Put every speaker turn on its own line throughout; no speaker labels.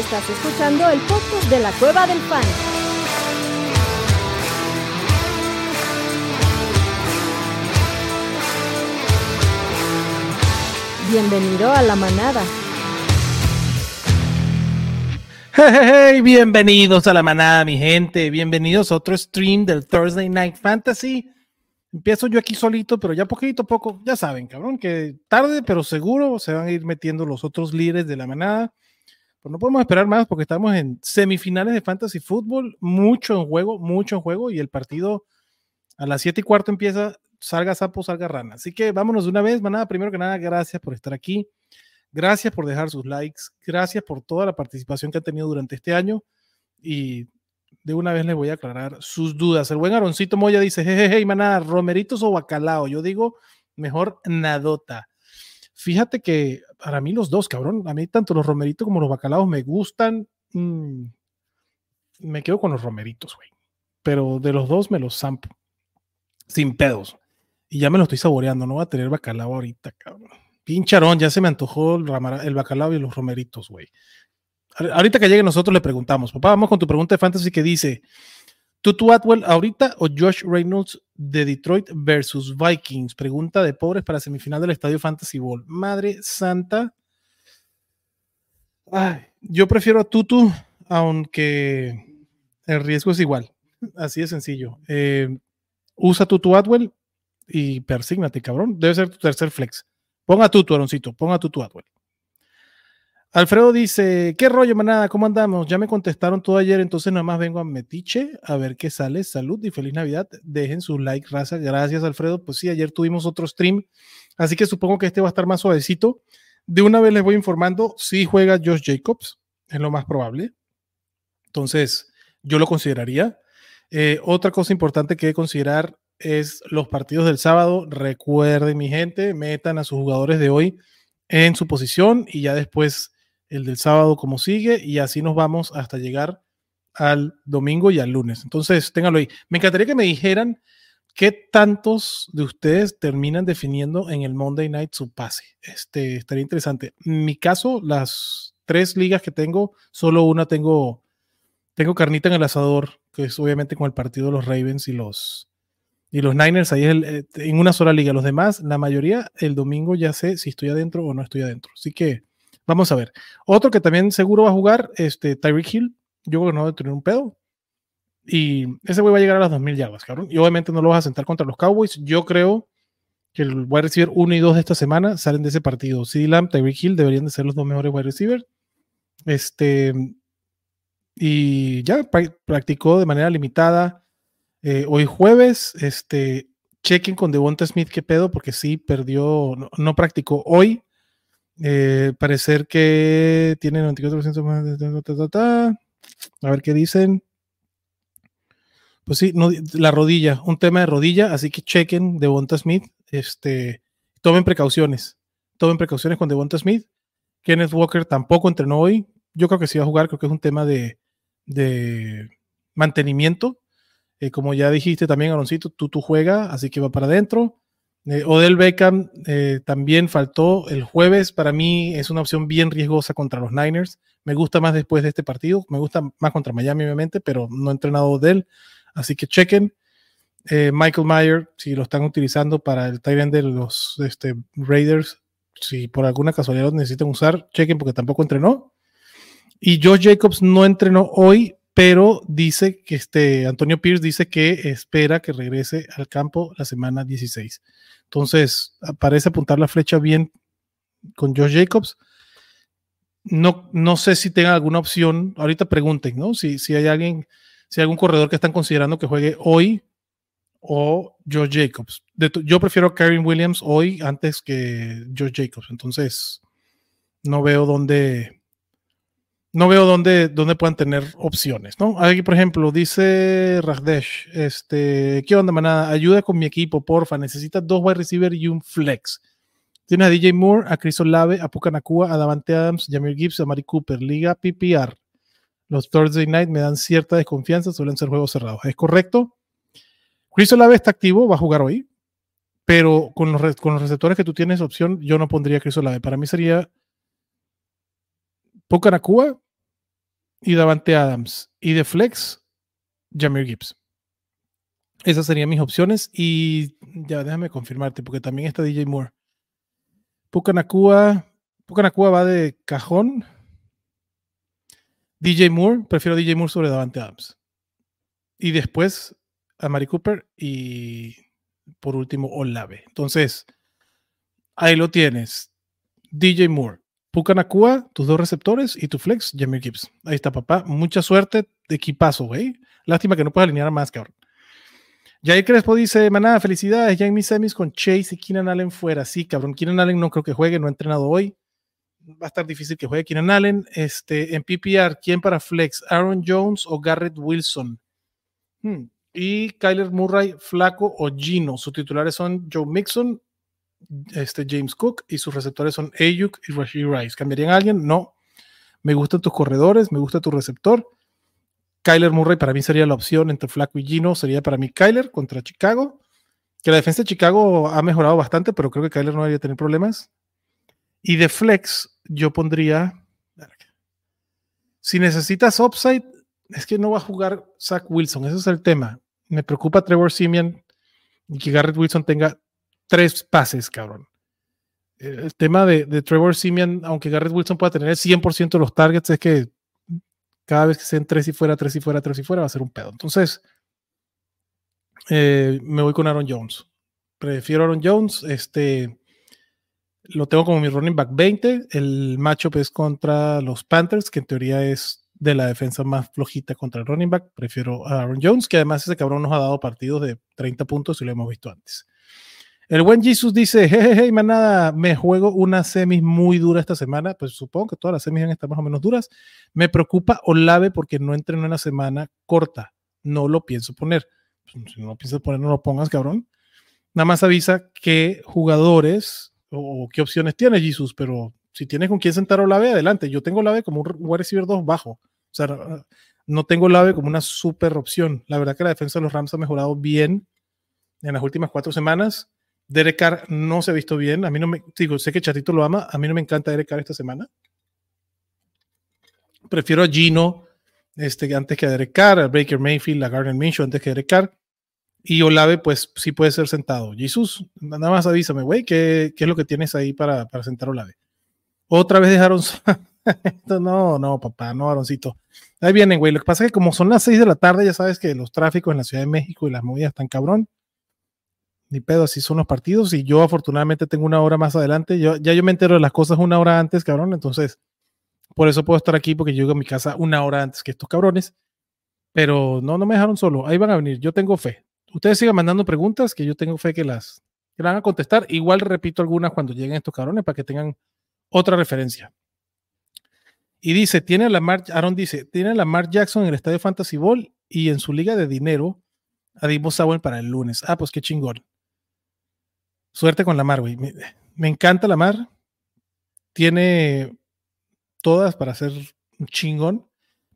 Estás escuchando el podcast de la Cueva del Fan. Bienvenido a la manada.
Hey, bienvenidos a la manada, mi gente. Bienvenidos a otro stream del Thursday Night Fantasy. Empiezo yo aquí solito, pero ya poquito a poco, ya saben, cabrón, que tarde, pero seguro se van a ir metiendo los otros líderes de la manada. Pues no podemos esperar más porque estamos en semifinales de Fantasy Football, mucho en juego, mucho en juego, y el partido a las 7 y cuarto empieza, salga sapo, salga rana. Así que vámonos de una vez, manada. Primero que nada, gracias por estar aquí. Gracias por dejar sus likes. Gracias por toda la participación que han tenido durante este año. Y de una vez les voy a aclarar sus dudas. El buen Aroncito Moya dice, jejeje, manada, romeritos o bacalao. Yo digo, mejor nadota. Fíjate que para mí los dos, cabrón, a mí tanto los romeritos como los bacalaos me gustan. Mm, me quedo con los romeritos, güey. Pero de los dos me los zampo. Sin pedos. Y ya me lo estoy saboreando. No voy a tener bacalao ahorita, cabrón. Pincharón, ya se me antojó el, el bacalao y los romeritos, güey. Ahorita que llegue nosotros le preguntamos. Papá, vamos con tu pregunta de fantasy que dice, ¿Tutu Atwell ahorita o Josh Reynolds de Detroit versus Vikings? Pregunta de pobres para semifinal del Estadio Fantasy Bowl. Madre santa. Ay, yo prefiero a Tutu, aunque el riesgo es igual. Así de sencillo. Eh, usa Tutu Atwell y persígnate, cabrón. Debe ser tu tercer flex. Ponga Tutu, Aroncito. Ponga Tutu Atwell. Alfredo dice, ¿qué rollo, manada? ¿Cómo andamos? Ya me contestaron todo ayer, entonces nada más vengo a Metiche a ver qué sale. Salud y feliz Navidad. Dejen su like, raza. Gracias, Alfredo. Pues sí, ayer tuvimos otro stream, así que supongo que este va a estar más suavecito. De una vez les voy informando, si juega Josh Jacobs, es lo más probable. Entonces, yo lo consideraría. Eh, otra cosa importante que considerar es los partidos del sábado. Recuerden, mi gente, metan a sus jugadores de hoy en su posición y ya después el del sábado como sigue y así nos vamos hasta llegar al domingo y al lunes. Entonces, ténganlo ahí. Me encantaría que me dijeran qué tantos de ustedes terminan definiendo en el Monday Night su pase. Este, estaría interesante. En mi caso, las tres ligas que tengo, solo una tengo, tengo carnita en el asador, que es obviamente con el partido de los Ravens y los, y los Niners, ahí es eh, en una sola liga. Los demás, la mayoría, el domingo ya sé si estoy adentro o no estoy adentro. Así que Vamos a ver. Otro que también seguro va a jugar, este Tyreek Hill. Yo creo que no va a tener un pedo. Y ese güey va a llegar a las 2000 yardas, cabrón. Y obviamente no lo vas a sentar contra los Cowboys. Yo creo que el wide receiver 1 y 2 de esta semana salen de ese partido. CD Lamb, Tyreek Hill deberían de ser los dos mejores wide receivers. Este. Y ya practicó de manera limitada. Eh, hoy jueves, este, chequen con Devonta Smith qué pedo, porque sí perdió, no practicó hoy. Eh, parecer que tienen 94% A ver qué dicen. Pues sí, no, la rodilla, un tema de rodilla, así que chequen Devonta Smith. Este, tomen precauciones. Tomen precauciones con Devonta Smith. Kenneth Walker tampoco entrenó hoy. Yo creo que sí va a jugar, creo que es un tema de, de mantenimiento. Eh, como ya dijiste también, Aloncito, tú, tú juega, así que va para adentro. Eh, Odell Beckham eh, también faltó el jueves. Para mí es una opción bien riesgosa contra los Niners. Me gusta más después de este partido. Me gusta más contra Miami, obviamente, pero no he entrenado Odell. Así que chequen. Eh, Michael Mayer, si lo están utilizando para el tight end de los este, Raiders, si por alguna casualidad lo necesitan usar, chequen porque tampoco entrenó. Y Josh Jacobs no entrenó hoy, pero dice que este Antonio Pierce dice que espera que regrese al campo la semana 16. Entonces, parece apuntar la flecha bien con Josh Jacobs. No, no sé si tenga alguna opción. Ahorita pregunten, ¿no? Si, si hay alguien, si hay algún corredor que están considerando que juegue hoy o Josh Jacobs. yo prefiero a Karen Williams hoy antes que Josh Jacobs. Entonces, no veo dónde, no veo dónde, dónde puedan tener opciones, ¿no? Aquí, por ejemplo, dice Rajdesh, este, ¿qué onda, manada? Ayuda con mi equipo, porfa. Necesitas dos wide receiver y un flex. Tienes a DJ Moore, a Chris Olave, a Pucanacua, a Davante Adams, Jamir Gibbs, a Mari Cooper, Liga PPR. Los Thursday Night me dan cierta desconfianza, suelen ser juegos cerrados. ¿Es correcto? Chris Olave está activo, va a jugar hoy, pero con los, con los receptores que tú tienes opción, yo no pondría a Chris Olave. Para mí sería Pucanacua y Davante Adams. Y de flex, Jameer Gibbs. Esas serían mis opciones. Y ya déjame confirmarte, porque también está DJ Moore. Pucanacua, Pucanacua va de cajón. DJ Moore, prefiero DJ Moore sobre Davante Adams. Y después a Mari Cooper y por último Olave. Entonces, ahí lo tienes. DJ Moore, Pucanacua, tus dos receptores y tu flex, Jamie Gibbs. Ahí está, papá. Mucha suerte, de equipazo, güey. Lástima que no puedes alinear más, cabrón. Jair Crespo dice, manada, felicidades, ya en mis semis con Chase y Keenan Allen fuera. Sí, cabrón, Keenan Allen no creo que juegue, no ha entrenado hoy. Va a estar difícil que juegue Keenan Allen. Este, en PPR, ¿quién para flex? ¿Aaron Jones o Garrett Wilson? Hmm. Y Kyler Murray, Flaco o Gino. Sus titulares son Joe Mixon, este James Cook y sus receptores son Ayuk y Rashid Rice. ¿Cambiarían a alguien? No. Me gustan tus corredores, me gusta tu receptor. Kyler Murray para mí sería la opción entre Flaco y Gino. Sería para mí Kyler contra Chicago. Que la defensa de Chicago ha mejorado bastante, pero creo que Kyler no debería tener problemas. Y de flex, yo pondría. Si necesitas upside, es que no va a jugar Zach Wilson. Ese es el tema. Me preocupa Trevor Simeon y que Garrett Wilson tenga tres pases, cabrón. El tema de, Trevor Simeon, aunque Garrett Wilson pueda tener el 100% de los targets, es que cada vez que sean tres y fuera, tres y fuera, tres y fuera, va a ser un pedo. Entonces, eh, me voy con Aaron Jones. Prefiero Aaron Jones. Este, lo tengo como mi running back 20. El matchup es contra los Panthers, que en teoría es de la defensa más flojita contra el running back. Prefiero a Aaron Jones, que además ese cabrón nos ha dado partidos de 30 puntos y lo hemos visto antes. El buen Jesus dice, jejeje, manada, me juego una semis muy dura esta semana. Pues supongo que todas las semis van a estar más o menos duras. Me preocupa Olave porque no entrenó en una semana corta. No lo pienso poner. Pues, si no lo piensas poner, no lo pongas, cabrón. Nada más avisa qué jugadores o, qué opciones tiene Jesus, pero si tienes con quién sentar Olave, adelante. Yo tengo Olave como un wide receiver 2 bajo. O sea, no tengo Olave como una super opción. La verdad que la defensa de los Rams ha mejorado bien en las últimas cuatro semanas Derek Carr no se ha visto bien. A mí no me digo, sé que Chatito lo ama. A mí no me encanta Derek Carr esta semana. Prefiero a Gino este, antes que a Derek Carr, a Baker Mayfield, a Gardner Minshew antes que a Derek Carr. Y Olave, pues sí puede ser sentado. Jesús, nada más avísame, güey, ¿qué, ¿qué, es lo que tienes ahí para, para sentar Olave? Otra vez dejaron. no, no, papá, no, Aaroncito. Ahí vienen, güey. Lo que pasa es que como son las 6 de la tarde, ya sabes que los tráficos en la Ciudad de México y las movidas están cabrón ni pedo, así son los partidos. Y yo afortunadamente tengo una hora más adelante. Yo, ya yo me entero de las cosas una hora antes, cabrón. Entonces, por eso puedo estar aquí, porque yo llego a mi casa una hora antes que estos cabrones. Pero no, no me dejaron solo. Ahí van a venir. Yo tengo fe. Ustedes sigan mandando preguntas que yo tengo fe que las, que van a contestar. Igual repito algunas cuando lleguen estos cabrones para que tengan otra referencia. Y dice, tiene la Mar, Aaron dice, tiene la Mar Jackson en el estadio Fantasy Ball y en su liga de dinero a Divo para el lunes. Ah, pues qué chingón. Suerte con la mar, güey. Me, encanta la mar. Tiene todas para ser un chingón,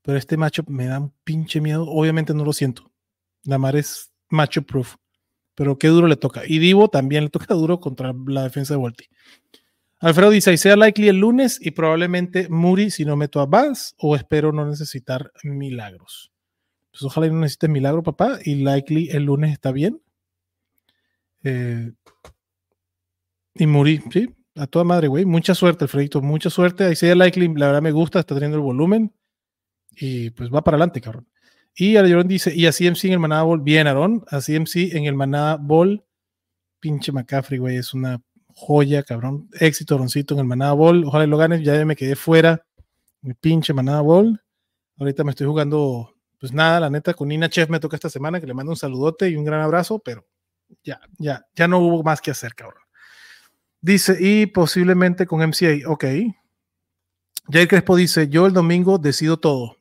pero este macho me da un pinche miedo. Obviamente no lo siento. La mar es macho proof, pero qué duro le toca. Y Divo también le toca duro contra la defensa de Volti. Alfredo dice, sea likely el lunes y probablemente Muri si no meto a Bass o espero no necesitar milagros. Pues ojalá no necesites milagro, papá, y likely el lunes está bien. Eh, y morí, sí, a toda madre, güey. Mucha suerte, Alfredito, mucha suerte. Ahí sea Likely, la verdad me gusta, está teniendo el volumen. Y pues va para adelante, cabrón. Y Aaron dice, y a CMC en el Manada Ball, bien, Aaron, a CMC en el Manada Ball, pinche McCaffrey, güey, es una joya, cabrón. Éxito, Roncito, en el Manada Ball. Ojalá lo ganes, ya me quedé fuera. Mi pinche Manada Ball. Ahorita me estoy jugando, pues nada, la neta, con Nina Chef me toca esta semana, que le mando un saludote y un gran abrazo, pero ya, ya, ya no hubo más que hacer, cabrón. Dice, y posiblemente con MCA. Ok. Jay Crespo dice, yo el domingo decido todo.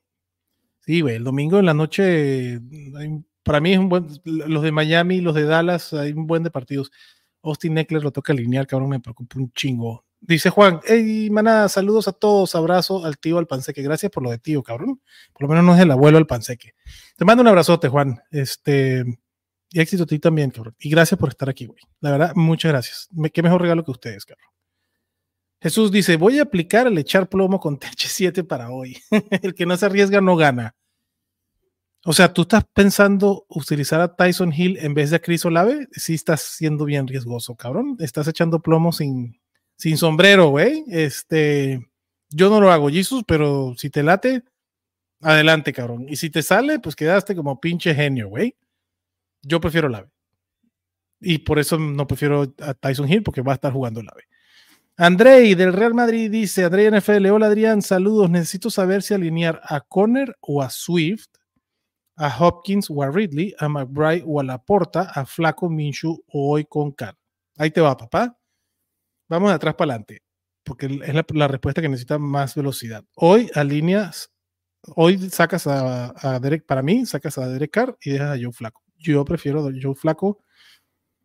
Sí, güey, el domingo en la noche, para mí es un buen, los de Miami, los de Dallas, hay un buen de partidos. Austin Eckler lo toca alinear, cabrón, me preocupa un chingo. Dice Juan, hey, manada, saludos a todos, abrazo al tío al panseque. Gracias por lo de tío, cabrón. Por lo menos no es el abuelo al panseque. Te mando un abrazote, Juan. Este, y éxito a ti también, cabrón. Y gracias por estar aquí, güey. La verdad, muchas gracias. qué mejor regalo que ustedes, cabrón. Jesús dice, voy a aplicar el echar plomo con TH7 para hoy. el que no se arriesga no gana. O sea, ¿tú estás pensando utilizar a Tyson Hill en vez de a Chris Olave? Sí estás siendo bien riesgoso, cabrón. Estás echando plomo sin, sin sombrero, güey. Este, yo no lo hago, Jesus, pero si te late, adelante, cabrón. Y si te sale, pues quedaste como pinche genio, güey. Yo prefiero Olave. Y por eso no prefiero a Tyson Hill, porque va a estar jugando Olave. Andrei del Real Madrid dice, Andrei NFL, hola Adrián, saludos, necesito saber si alinear a Conner o a Swift a Hopkins o a Ridley, a McBride o a Laporta, a Flaco Minshew o hoy con Carr. Ahí te va, papá. Vamos de atrás para adelante, porque es la, respuesta que necesita más velocidad. Hoy alineas, hoy sacas a, Derek, para mí, sacas a Derek Carr y dejas a Joe Flaco. Yo prefiero a Joe Flaco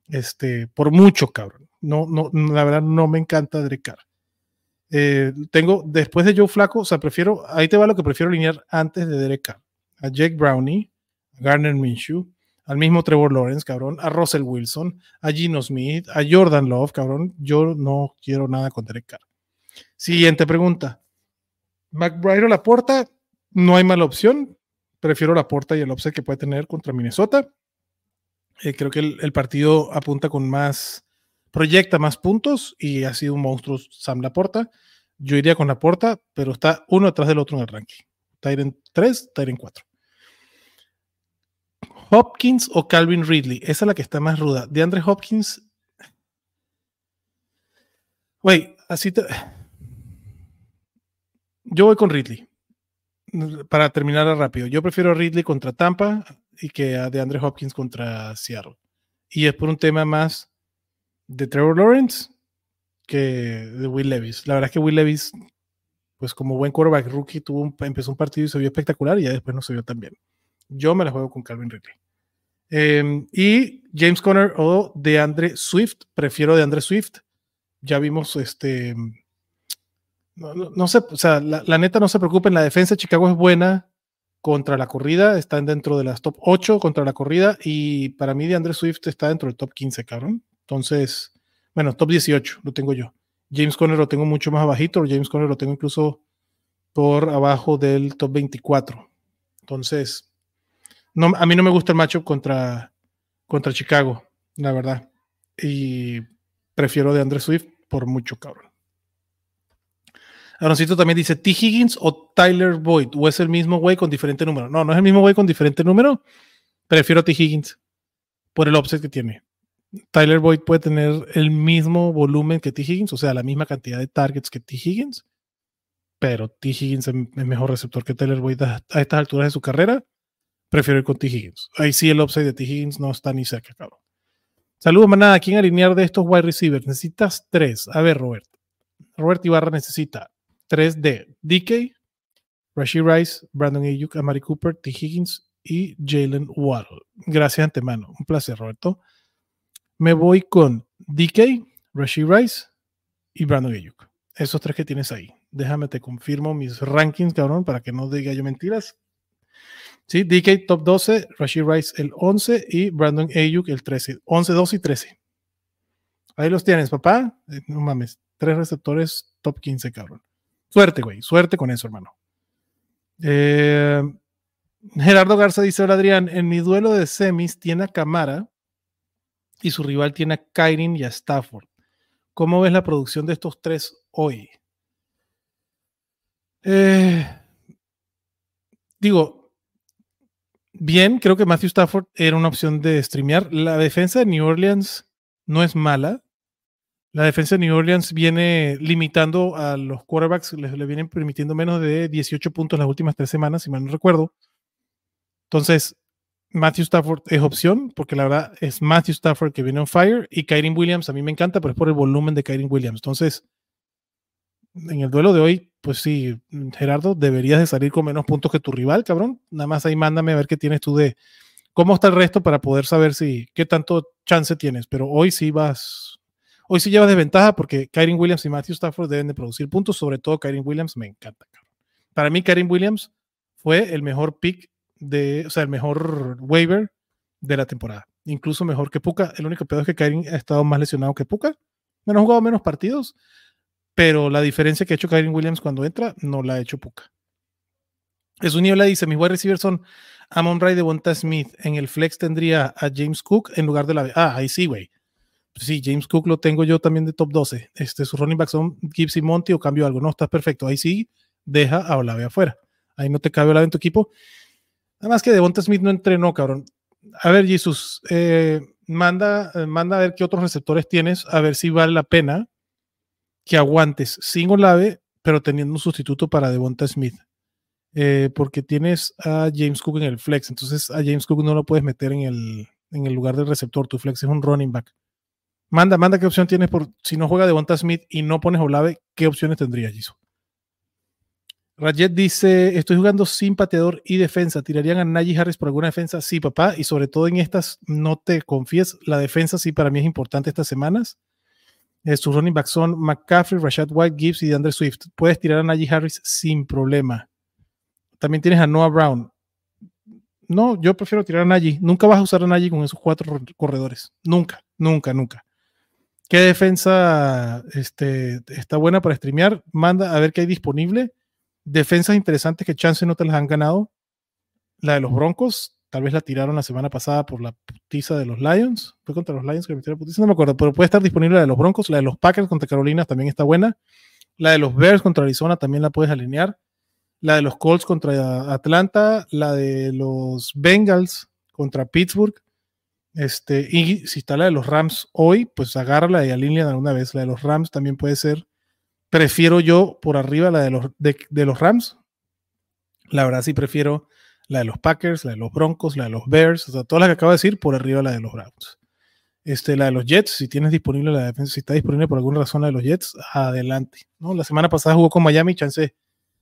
este, por mucho, cabrón. No, no, la verdad no me encanta Derek Carr. Eh, tengo, después de Joe Flaco, o sea, prefiero, ahí te va lo que prefiero alinear antes de Derek Carr a Jake Brownie, a Garner Minshew, al mismo Trevor Lawrence, cabrón, a Russell Wilson, a Gino Smith, a Jordan Love, cabrón. Yo no quiero nada con Derek Carr. Siguiente pregunta. McBride o la porta, no hay mala opción. Prefiero la porta y el offset que puede tener contra Minnesota. Eh, creo que el, partido apunta con más, proyecta más puntos y ha sido un monstruo Sam Laporta. Yo iría con Laporta, pero está uno detrás del otro en el ranking. Tyrant 3, Tyrant 4. Hopkins o Calvin Ridley. Esa es la que está más ruda. De Andre Hopkins. Güey, así te. Yo voy con Ridley. Para terminar rápido. Yo prefiero Ridley contra Tampa y que a de Andre Hopkins contra Seattle. Y es por un tema más de Trevor Lawrence que de Will Levis. La verdad es que Will Levis, pues como buen quarterback rookie, tuvo empezó un partido y se vio espectacular y ya después no se vio tan bien. Yo me la juego con Calvin Ridley. Em, y James Conner o de Andre Swift, prefiero de Andre Swift. Ya vimos este. No, sé, o sea, la, neta no se preocupen, la defensa de Chicago es buena contra la corrida, están dentro de las top 8 contra la corrida y para mí de Andre Swift está dentro del top 15, cabrón. Entonces, bueno, top 18 lo tengo yo. James Conner lo tengo mucho más abajito, James Conner lo tengo incluso por abajo del top 24. Entonces, a mí no me gusta el matchup contra, contra Chicago, la verdad. Y prefiero de Andre Swift por mucho, cabrón. Aaroncito también dice T. Higgins o Tyler Boyd, o es el mismo güey con diferente número. No, no es el mismo güey con diferente número. Prefiero T. Higgins por el offset que tiene. Tyler Boyd puede tener el mismo volumen que T. Higgins, o sea, la misma cantidad de targets que T. Higgins, pero T. Higgins es mejor receptor que Tyler Boyd a estas alturas de su carrera prefiero ir con T. Higgins. Ahí sí el upside de T. Higgins no está ni cerca, cabrón. Saludos, manada. ¿Quién alinear de estos wide receivers? Necesitas tres. A ver, Robert. Robert Ibarra necesita tres de DK, Rashid Rice, Brandon Ayuk, Amari Cooper, T. Higgins y Jalen Waddle. Gracias antemano. Un placer, Roberto. Me voy con DK, Rashid Rice y Brandon Ayuk. Esos tres que tienes ahí. Déjame te confirmo mis rankings, cabrón, para que no diga yo mentiras. Sí, DK top 12, Rashid Rice el 11 y Brandon Ayuk el 13. 11, 12 y 13. Ahí los tienes, papá. Eh, no mames, tres receptores top 15, cabrón. Suerte, güey. Suerte con eso, hermano. Eh, Gerardo Garza dice: Hola Adrián, en mi duelo de semis tiene a Camara y su rival tiene a Kyrin y a Stafford. ¿Cómo ves la producción de estos tres hoy? Eh, digo, bien, creo que Matthew Stafford era una opción de streamear. La defensa de New Orleans no es mala. La defensa de New Orleans viene limitando a los quarterbacks, le, vienen permitiendo menos de 18 puntos las últimas tres semanas, si mal no recuerdo. Entonces, Matthew Stafford es opción, porque la verdad es Matthew Stafford que viene on fire y Kyrie Williams a mí me encanta, pero es por el volumen de Kyrie Williams. Entonces, en el duelo de hoy, pues sí, Gerardo, deberías de salir con menos puntos que tu rival, cabrón. Nada más ahí mándame a ver qué tienes tú de cómo está el resto para poder saber si qué tanto chance tienes. Pero hoy sí vas, hoy sí llevas desventaja porque Kyrie Williams y Matthew Stafford deben de producir puntos, sobre todo Kyrie Williams me encanta. Para mí, Kyrie Williams fue el mejor pick de, o sea, el mejor waiver de la temporada. Incluso mejor que Puka. El único pedo es que Kyrie ha estado más lesionado que Puka. Menos jugado menos partidos pero la diferencia que ha hecho Kyrie Williams cuando entra no la ha hecho Puka. Es un nivel dice, mis wide receivers son Amon Ray de Bonta Smith. En el flex tendría a James Cook en lugar de la... Ah, ahí sí, güey. Sí, James Cook lo tengo yo también de top 12. Este, sus running backs son Gibbs y Monty o cambio algo. No, estás perfecto. Ahí sí, deja a Olave afuera. Ahí no te cabe Olave en tu equipo. Además que Devonta Smith no entrenó, cabrón. A ver, Jesús, eh, manda, eh, manda a ver qué otros receptores tienes, a ver si vale la pena que aguantes sin Olave, pero teniendo un sustituto para Devonta Smith. Eh, porque tienes a James Cook en el flex, entonces a James Cook no lo puedes meter en el, en el lugar del receptor. Tu flex es un running back. Manda, manda qué opción tienes por si no juega Devonta Smith y no pones Olave, ¿qué opciones tendrías, Jesús? Rajet dice, estoy jugando sin pateador y defensa. ¿Tirarían a Najee Harris por alguna defensa? Sí, papá. Y sobre todo en estas, no te confíes, la defensa sí para mí es importante estas semanas. Eh, sus running backs son McCaffrey, Rashad White, Gibbs y DeAndre Swift. Puedes tirar a Najee Harris sin problema. También tienes a Noah Brown. No, yo prefiero tirar a Najee. Nunca vas a usar a Najee con esos cuatro corredores. Nunca, nunca, nunca. ¿Qué defensa este, está buena para streamear? Manda a ver qué hay disponible defensas interesantes que chance no te las han ganado. La de los Broncos, tal vez la tiraron la semana pasada por la putiza de los Lions. Fue contra los Lions que metieron putiza, no me acuerdo, pero puede estar disponible la de los Broncos. La de los Packers contra Carolina también está buena. La de los Bears contra Arizona también la puedes alinear. La de los Colts contra Atlanta. La de los Bengals contra Pittsburgh. Este, y si está la de los Rams hoy, pues agárrala y alíneala una vez. La de los Rams también puede ser prefiero yo por arriba la de los, de, los Rams. La verdad sí prefiero la de los Packers, la de los Broncos, la de los Bears, o sea, todas las que acabo de decir, por arriba la de los Browns. Este, la de los Jets, si tienes disponible la defensa, si está disponible por alguna razón la de los Jets, adelante. ¿no? La semana pasada jugó con Miami, chance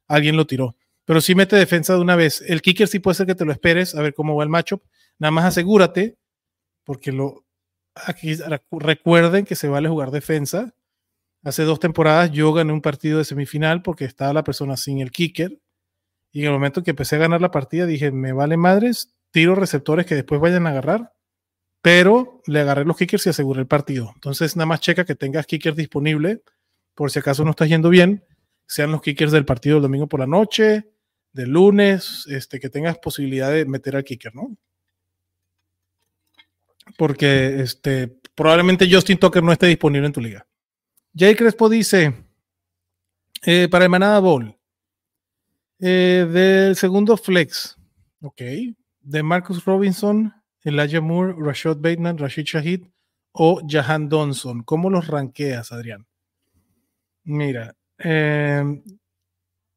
alguien lo tiró. Pero sí mete defensa de una vez. El kicker sí puede ser que te lo esperes, a ver cómo va el matchup. Nada más asegúrate, porque lo aquí recuerden que se vale jugar defensa Hace dos temporadas yo gané un partido de semifinal porque estaba la persona sin el kicker. Y en el momento que empecé a ganar la partida dije, me vale madres, tiro receptores que después vayan a agarrar, pero le agarré los kickers y aseguré el partido. Entonces nada más checa que tengas kickers disponible por si acaso no estás yendo bien, sean los kickers del partido del domingo por la noche, del lunes, este, que tengas posibilidad de meter al kicker, ¿no? Porque este, probablemente Justin Tucker no esté disponible en tu liga. Jay Crespo dice, eh, para el Manada Bowl, eh, del segundo flex, ok, de Marcus Robinson, Elijah Moore, Rashad Bateman, Rashid Shahid o Jahan Donson. ¿Cómo los ranqueas, Adrián? Mira, em,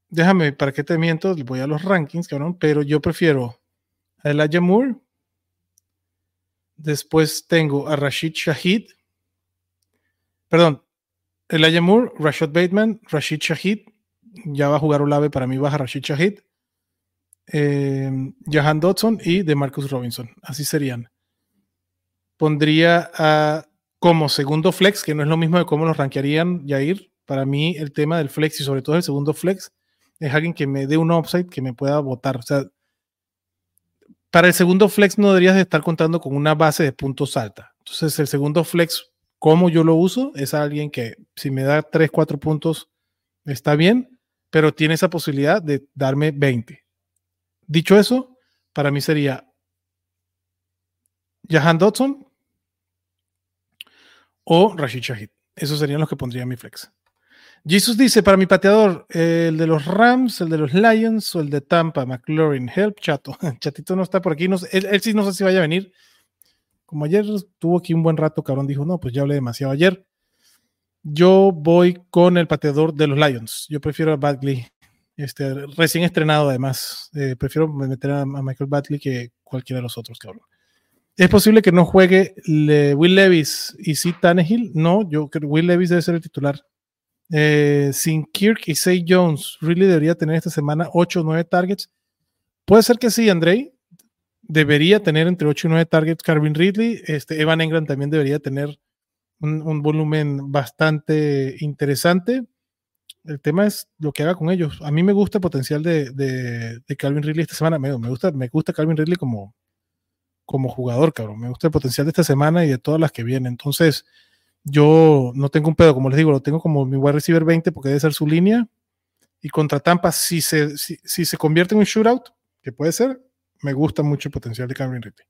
déjame, para qué te miento, voy a los rankings, cabrón, pero yo prefiero a Elijah Moore. Después tengo a Rashid Shahid. Perdón, Elijah Moore, Rashad Bateman, Rashid Shahid. Ya va a jugar Olave, para mí baja Rashid Shahid. Eh, Jahan Dodson y de Marcus Robinson. Así serían. Pondría a, como segundo flex, que no es lo mismo de cómo los rankearían Yair. Para mí, el tema del flex y sobre todo el segundo flex es alguien que me dé un upside que me pueda votar. O sea, para el segundo flex no deberías de estar contando con una base de puntos alta. Entonces, el segundo flex cómo yo lo uso es alguien que si me da 3, 4 puntos está bien, pero tiene esa posibilidad de darme 20. Dicho eso, para mí sería Jahan Dodson o Rashid Shahid. Esos serían los que pondría mi flex. Jesus dice, para mi pateador, el de los Rams, el de los Lions o el de Tampa, McLaurin, help, chato. Chatito no está por aquí, él, él, sí no sé si vaya a venir como ayer estuvo aquí un buen rato, cabrón dijo, no, pues ya hablé demasiado ayer. Yo voy con el pateador de los Lions. Yo prefiero a Badley, este, recién estrenado además. Eh, prefiero meter a, Michael Badley que cualquiera de los otros, cabrón. ¿Es posible que no juegue Will Levis y si Tannehill? No, yo creo que Will Levis debe ser el titular. Eh, sin Kirk y Say Jones, ¿really debería tener esta semana 8 o 9 targets? Puede ser que sí, Andrei debería tener entre 8 y 9 targets Carvin Ridley. Este, Evan Engram también debería tener un, volumen bastante interesante. El tema es lo que haga con ellos. A mí me gusta el potencial de, de, Calvin Ridley esta semana. Me, me, gusta, me gusta Calvin Ridley como, como jugador, cabrón. Me gusta el potencial de esta semana y de todas las que vienen. Entonces, Yo no tengo un pedo, como les digo, lo tengo como mi wide receiver 20 porque debe ser su línea. Y contra Tampa, si se, si, se convierte en un shootout, que puede ser, me gusta mucho el potencial de Cameron Ridley.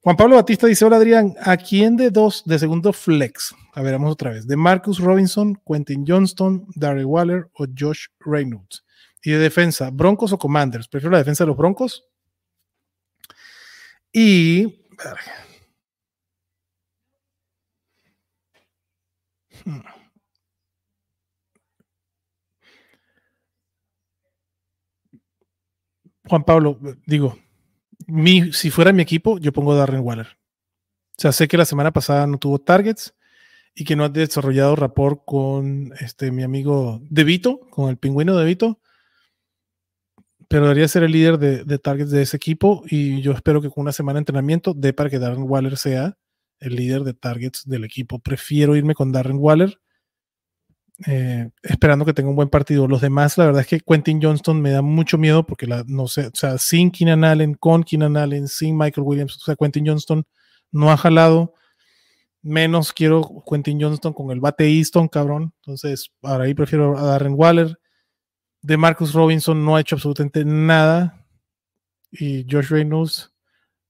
Juan Pablo Batista dice: Hola Adrián, ¿a quién de dos de segundo flex? A ver, vamos otra vez. ¿De Marcus Robinson, Quentin Johnston, Darry Waller o Josh Reynolds? Y de defensa, ¿Broncos o Commanders? Prefiero la defensa de los Broncos. Y. Juan Pablo, digo, mi, si fuera mi equipo, yo pongo Darren Waller. O sea, sé que la semana pasada no tuvo targets y que no ha desarrollado rapport con este, mi amigo De Vito, con el pingüino De Vito, pero debería ser el líder de, de, targets de ese equipo y yo espero que con una semana de entrenamiento dé para que Darren Waller sea el líder de targets del equipo. Prefiero irme con Darren Waller eh, esperando que tenga un buen partido. Los demás, la verdad es que Quentin Johnston me da mucho miedo porque la, no sé, o sea, sin Keenan Allen, con Keenan Allen, sin Michael Williams, o sea, Quentin Johnston no ha jalado. Menos quiero Quentin Johnston con el bate Easton, cabrón. Entonces, ahora ahí prefiero a Darren Waller. De Marcus Robinson no ha hecho absolutamente nada. Y Josh Reynolds,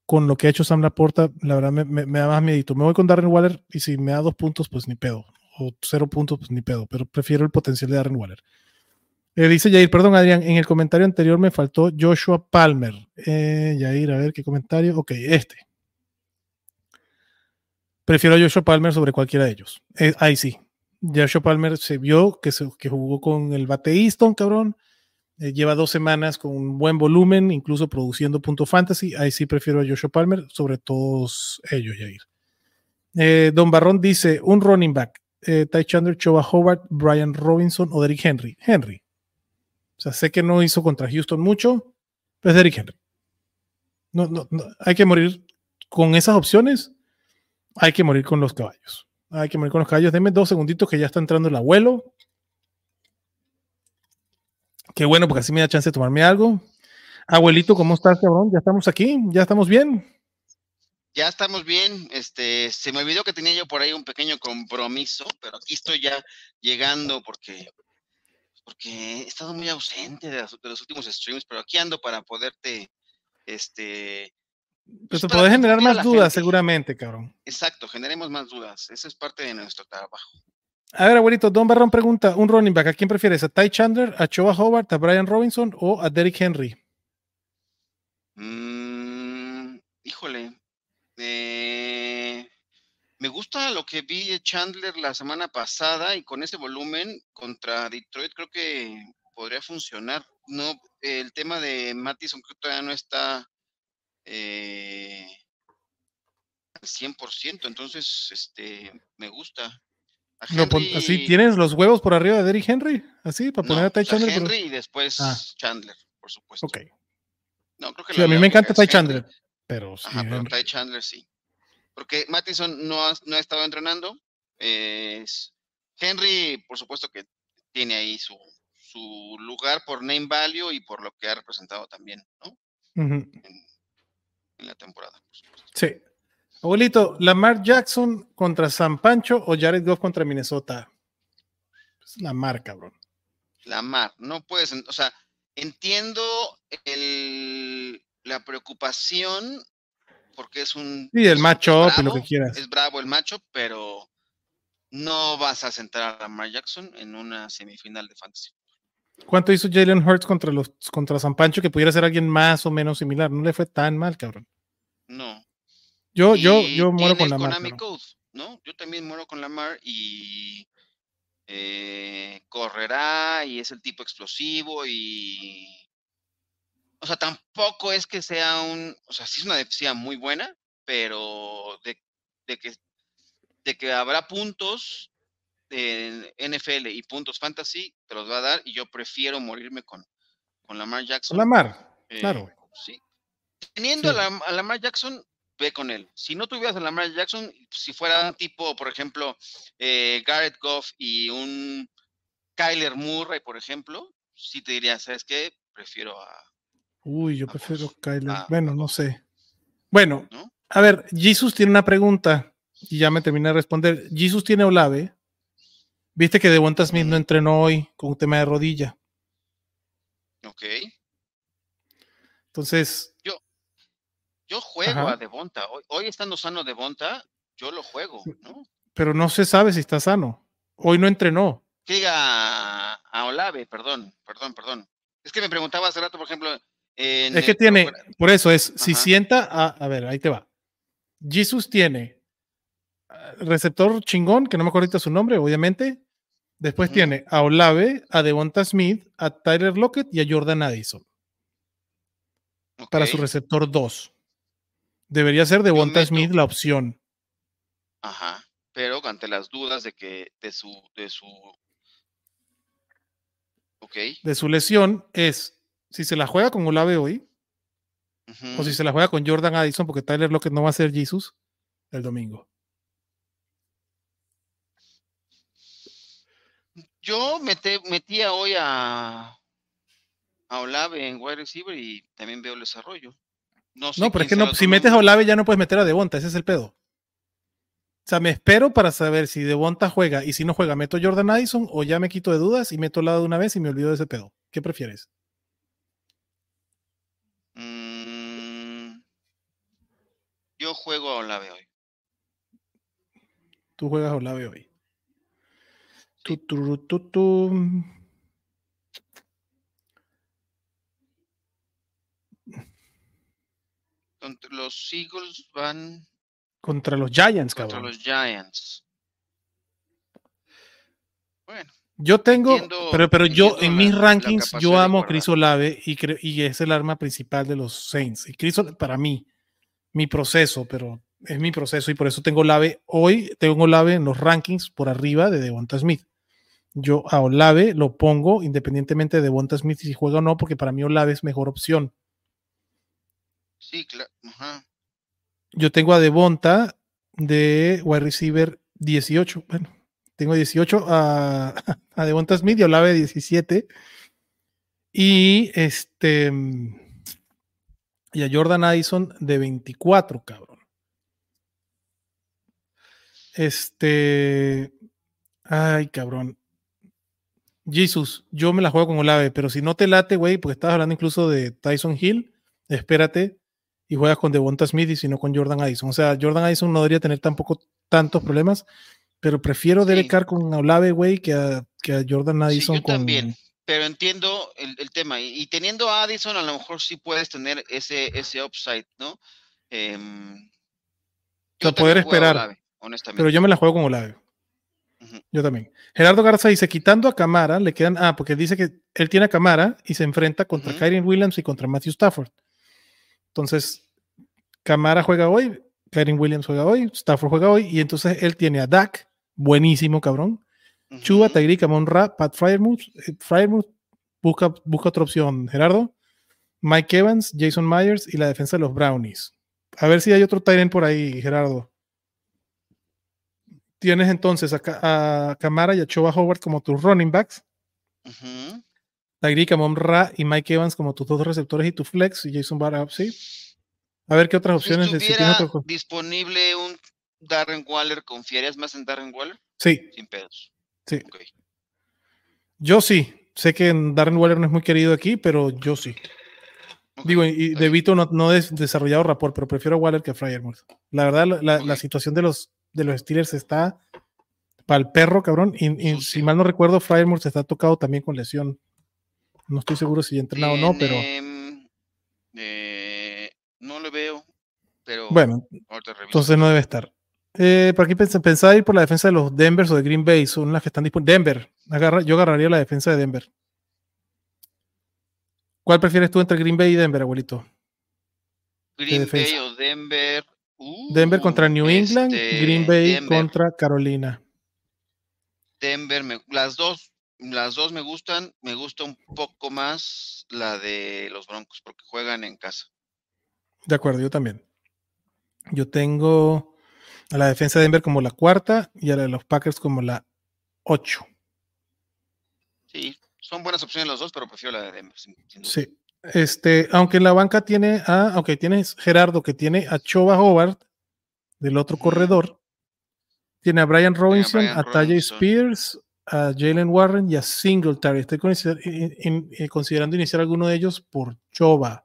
con lo que ha hecho Sam Laporta, la verdad me, da más miedo. Me voy con Darren Waller y si me da dos puntos, pues ni pedo o cero puntos, pues ni pedo, pero prefiero el potencial de Darren Waller. Eh, dice Jair, perdón Adrián, en el comentario anterior me faltó Joshua Palmer. Eh, a ver qué comentario. Ok, este. Prefiero a Joshua Palmer sobre cualquiera de ellos. Eh, ahí sí. Joshua Palmer se vio que, se, que jugó con el bate Easton, cabrón. Eh, lleva dos semanas con un buen volumen, incluso produciendo punto fantasy. Ahí sí prefiero a Joshua Palmer sobre todos ellos, Jair. Eh, Don Barrón dice: un running back eh, Ty Chandler, Choba Howard, Brian Robinson o Derrick Henry. Henry. O sea, sé que no hizo contra Houston mucho, pero es Derrick Henry. No, no, no, hay que morir con esas opciones. Hay que morir con los caballos. Hay que morir con los caballos. Denme dos segunditos que ya está entrando el abuelo. Qué bueno, porque así me da chance de tomarme algo. Abuelito, ¿cómo estás, cabrón? Ya estamos aquí, ya estamos bien
ya estamos bien. Este, se me olvidó que tenía yo por ahí un pequeño compromiso, pero aquí estoy ya llegando porque, porque he estado muy ausente de, los últimos streams, pero aquí ando para poderte, este.
Pues, pues te puede generar más dudas, seguramente, cabrón.
Exacto, generemos más dudas. Eso es parte de nuestro trabajo.
A ver, abuelito, Don Barrón pregunta: un running back, ¿a quién prefieres? ¿A Ty Chandler, a Choa Howard, a Brian Robinson o a Derrick Henry?
Mm, híjole, eh, me gusta lo que vi de Chandler la semana pasada y con ese volumen contra Detroit creo que podría funcionar. No, el tema de Mattison creo que todavía no está eh, al 100%, entonces este me gusta.
Así tienes los huevos por arriba de Derrick Henry, así para poner a Ty Chandler.
Henry y después ah. Chandler, por supuesto.
Ok.
No, creo que
sí, a mí me encanta Ty Chandler. Pero,
Ajá, pero Ty Chandler sí. Porque Mattison no ha, no ha estado entrenando. Henry, por supuesto que tiene ahí su, su, lugar por name value y por lo que ha representado también, ¿no? en, la temporada.
Sí. Abuelito, ¿Lamar Jackson contra San Pancho o Jared Goff contra Minnesota? Es Lamar, cabrón.
Lamar, no puedes, o sea, entiendo el, la preocupación, porque es un...
Sí, el macho y lo que quieras.
Es bravo el macho, pero no vas a sentar a Lamar Jackson en una semifinal de fantasy.
¿Cuánto hizo Jalen Hurts contra los contra San Pancho que pudiera ser alguien más o menos similar? No le fue tan mal, cabrón.
No.
Yo, yo, yo muero con Lamar.
¿no? Yo también muero con Lamar y eh, correrá y es el tipo explosivo y o sea, tampoco es que sea un, o sea, sí es una defensiva muy buena, pero de, que, de que habrá puntos en NFL y puntos fantasy, te los va a dar y yo prefiero morirme con, con Lamar Jackson.
Lamar, eh, claro.
Sí. Teniendo A, Lamar Jackson, ve con él. Si no tuvieras a Lamar Jackson, si fuera un tipo, por ejemplo, eh, Garrett Goff y un Kyler Murray, por ejemplo, sí te diría, ¿sabes qué? Prefiero a,
Uy, yo prefiero Kyler. bueno, no sé. Bueno, a ver, Jesus tiene una pregunta. y ya me terminé de responder. Jesus tiene Olave. Viste que Devonta Smith no entrenó hoy con un tema de rodilla.
Ok.
Entonces,
Yo juego
Ajá.
a Devonta. Hoy, hoy estando sano Devonta, yo lo juego, ¿no?
pero no se sabe si está sano. Hoy no entrenó.
Que diga a, Olave, perdón, perdón, perdón. Es que me preguntaba hace rato, por ejemplo. en
Es que tiene,
programa-
por eso es, si
Ajá.
sienta, a, a ver, ahí te va. Jesus tiene ah, receptor chingón, que no me acuerdo ahorita su nombre, obviamente. Después tiene a Olave, a Devonta Smith, a Tyler Lockett y a Jordan Addison para su receptor 2. Debería ser Devonta
meto-
Smith la opción.
Ajá. Pero ante las dudas de que de su, de su.
De su lesión es si se la juega con Olave hoy o si se la juega con Jordan Addison, porque Tyler Lockett no va a ser Jesus el domingo.
Yo mete- metía hoy a, a Olave en wide receiver y también veo el desarrollo. No, sé
No, pero es que no, si metes a. Olave ya no puedes meter a Devonta, ese es el pedo. O sea, me espero para saber si Devonta juega y si no juega, meto Jordan Addison o ya me quito de dudas y meto lado de una vez y me olvido de ese pedo. ¿Qué prefieres?
Mm, yo juego a Olave hoy.
Tú juegas a Olave hoy.
Sí.
tu, tu, tu.
Contra los Eagles van
Contra los Giants,
contra
cabrón.
los Giants. Bueno,
Yo tengo,
entiendo-
pero, pero yo en mis
la
rankings, yo amo a. Chris Olave y, y es el arma principal de los Saints. Y Chris, Ol- para mí, mi proceso, pero es mi proceso y por eso tengo Olave. Hoy tengo Olave en los rankings por arriba de Devonta Smith. Yo a Olave lo pongo independientemente de Devonta Smith si juega o no, porque para mí Olave es mejor opción.
Sí, claro.
Yo tengo a Devonta de wide receiver 18. Bueno, tengo 18 a, a Devonta Smith y Olave 17. Y este y a Jordan Addison de 24, cabrón. Este. Ay, cabrón. Jesus, yo me la juego con Olave, pero si no te late, güey, porque estabas hablando incluso de Tyson Hill, espérate y juegas con Devonta Smith y si no con Jordan Addison. O sea, Jordan Addison no debería tener tampoco tantos problemas, pero prefiero
Sí.
Derek Carr con Olave, güey, que a, que a Jordan
Sí,
Addison
yo
con.
también. Pero entiendo el, el tema. Y, y teniendo a Addison, a lo mejor sí puedes tener ese, ese upside, ¿no? Yo
poder esperar.
Olave, honestamente.
Pero yo me la juego con Olave. Yo también. Gerardo Garza dice, quitando a Camara, le quedan, ah, porque dice que él tiene a Camara y se enfrenta contra. Kyrie Williams y contra Matthew Stafford. Entonces, Camara juega hoy, Kyrie Williams juega hoy, Stafford juega hoy, y entonces él tiene a Dak, buenísimo, cabrón. Chuba,
Ujú.
Tyreek, Amon Ra, Pat Fryermuth, eh, Fryermuth, busca, busca otra opción, Gerardo. Mike Evans, Jason Myers y la defensa de los Brownies. A ver si hay otro Tyrant por ahí, Gerardo. Tienes entonces a, Ca- a Camara y a Choba Howard como tus running backs.
Ujú.
Tyreek, Amon Ra y Mike Evans como tus dos receptores y tu flex y Jason Barra, sí. A ver qué otras opciones. si otro-
disponible un Darren Waller, ¿confiarías más en Darren Waller?
Sí,
Sin pedos.
sí. Yo sí. Sé que Darren Waller no es muy querido aquí, pero yo sí. Digo, y de. Vito no, no he desarrollado rapport, pero prefiero a Waller que a Fryermuth. La verdad, la, la- situación de los, de los Steelers está para el perro, cabrón. Y, y si mal no recuerdo, Fryermuth está tocado también con lesión. No estoy seguro si ya entrenado o no, pero
eh, no le veo, pero
bueno, entonces no debe estar. Eh, por aquí pens- pensaba ir por la defensa de los Denver o de Green Bay, son las que están disponibles. Denver, agarra, yo agarraría la defensa de Denver. ¿Cuál prefieres tú entre Green Bay y Denver, abuelito?
Green. Bay o Denver.
Denver contra
Uh,
New England,
este,
Green Bay
Denver,
contra Carolina.
Denver, me- las dos, las dos me gustan. Me gusta un poco más la de los Broncos porque juegan en casa.
De acuerdo, yo también. Yo tengo a la defensa de Denver como la cuarta y a la de los Packers como la ocho.
Sí, son buenas opciones los dos, pero prefiero la de Denver. sin- sin duda.
Sí. Este, aunque en la banca tiene a, aunque tienes Gerardo que tiene a Choba Howard del otro corredor, Tiene a Brian Robinson,
Brian
a
Robinson.
Spears, a Jalen Warren y a Singletary. Estoy consider- in- in- eh, considerando iniciar alguno de ellos por Choba.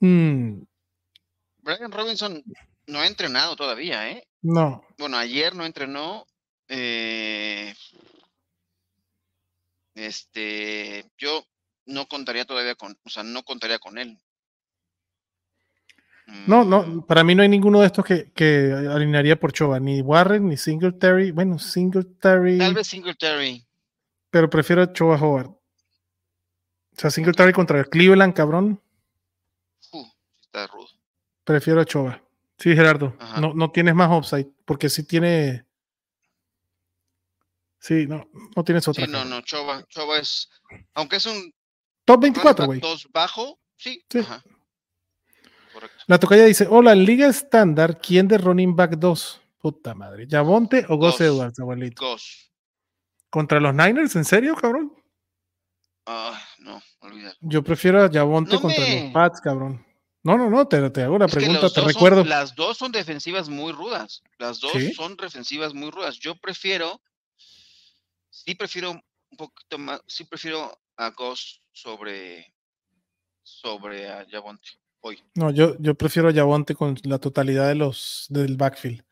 Mm,
Brian Robinson no ha entrenado todavía, ¿eh?
no,
Bueno, ayer no entrenó. eh, este, yo no contaría todavía con, o sea, no contaría con él.
No,
Mm,
no. Para mí no hay ninguno de estos que, que alinearía por Choba. Ni Warren, ni Singletary. Bueno, Singletary.
Tal vez Singletary.
Pero prefiero a Choba Howard. O sea, Singletary contra el Cleveland, cabrón.
Uh, está rudo.
Prefiero a Choba. Sí, Gerardo.
Ajá.
No, no tienes más upside. Porque sí tiene. Sí, no, no tienes otra.
Sí, no, no, Choba, Choba es, aunque es un
Top 24, güey.
2 bajo, sí,
Sí.
ajá. Correcto.
La tocaya dice: Hola, en Liga Estándar, ¿quién de running back 2? Puta madre. ¿Yavonte o Gus. Edwards, abuelito?
Ghost.
¿Contra los Niners? ¿En serio, cabrón?
Ah, no, olvídalo.
Yo prefiero a Yavonte
No
contra
me-
los Pats, cabrón. No, no, no, te, te hago la
Es
pregunta, te
son-
recuerdo.
las dos son defensivas muy rudas. Las dos
¿Sí?
son defensivas muy rudas. Yo prefiero, sí prefiero un poquito más, sí prefiero a Ghost sobre, sobre a Javonte hoy.
No, yo, yo prefiero a Yavonte con la totalidad de los del backfield.